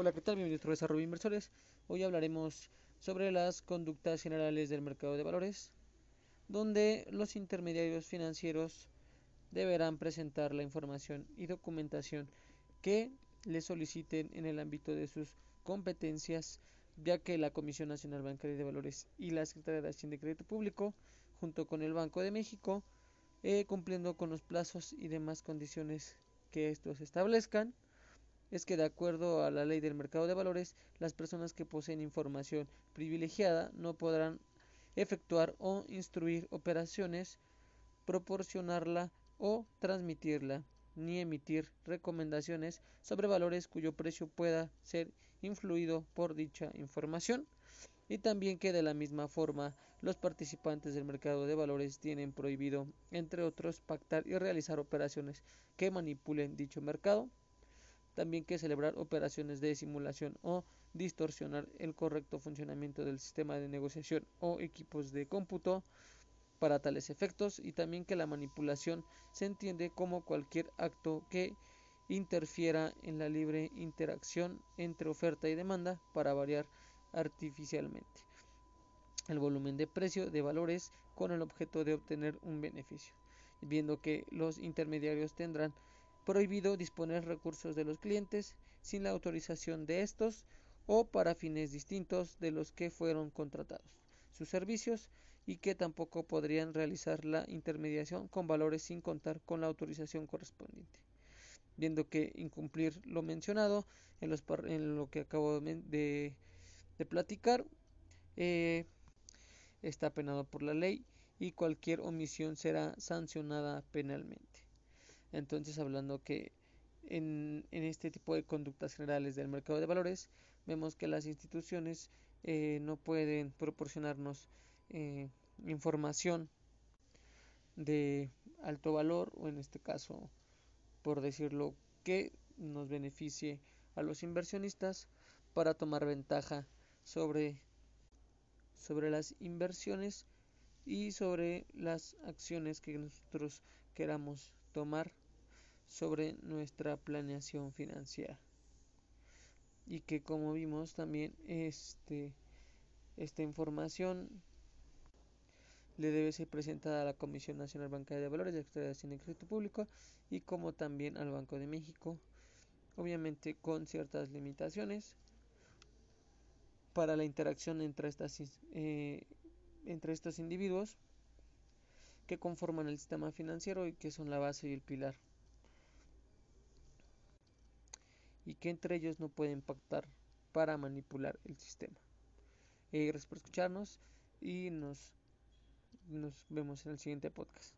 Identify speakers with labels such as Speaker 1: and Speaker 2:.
Speaker 1: Hola, ¿qué tal? Bienvenidos a Desarrollo Inversores. Hoy hablaremos sobre las conductas generales del mercado de valores, donde los intermediarios financieros deberán presentar la información y documentación que les soliciten en el ámbito de sus competencias, ya que la Comisión Nacional Bancaria de Valores y la Secretaría de Hacienda y Crédito Público, junto con el Banco de México, eh, cumpliendo con los plazos y demás condiciones que estos establezcan, es que de acuerdo a la ley del mercado de valores, las personas que poseen información privilegiada no podrán efectuar o instruir operaciones, proporcionarla o transmitirla, ni emitir recomendaciones sobre valores cuyo precio pueda ser influido por dicha información. Y también que de la misma forma los participantes del mercado de valores tienen prohibido, entre otros, pactar y realizar operaciones que manipulen dicho mercado también que celebrar operaciones de simulación o distorsionar el correcto funcionamiento del sistema de negociación o equipos de cómputo para tales efectos y también que la manipulación se entiende como cualquier acto que interfiera en la libre interacción entre oferta y demanda para variar artificialmente. El volumen de precio de valores con el objeto de obtener un beneficio, viendo que los intermediarios tendrán prohibido disponer recursos de los clientes sin la autorización de estos o para fines distintos de los que fueron contratados sus servicios y que tampoco podrían realizar la intermediación con valores sin contar con la autorización correspondiente. Viendo que incumplir lo mencionado en, lo que acabo de, de platicar eh, está penado por la ley y cualquier omisión será sancionada penalmente. Entonces, hablando que en, este tipo de conductas generales del mercado de valores, vemos que las instituciones eh, no pueden proporcionarnos eh, información de alto valor o en este caso, por decirlo, que nos beneficie a los inversionistas para tomar ventaja sobre, sobre las inversiones y sobre las acciones que nosotros queramos tomar sobre nuestra planeación financiera y que como vimos también este esta información le debe ser presentada a la Comisión Nacional Bancaria de Valores, Secretaría de Crédito Público y como también al Banco de México, obviamente con ciertas limitaciones para la interacción entre estas eh, entre estos individuos que conforman el sistema financiero y que son la base y el pilar. Y que entre ellos no pueden pactar para manipular el sistema. Eh, gracias por escucharnos y nos, nos vemos en el siguiente podcast.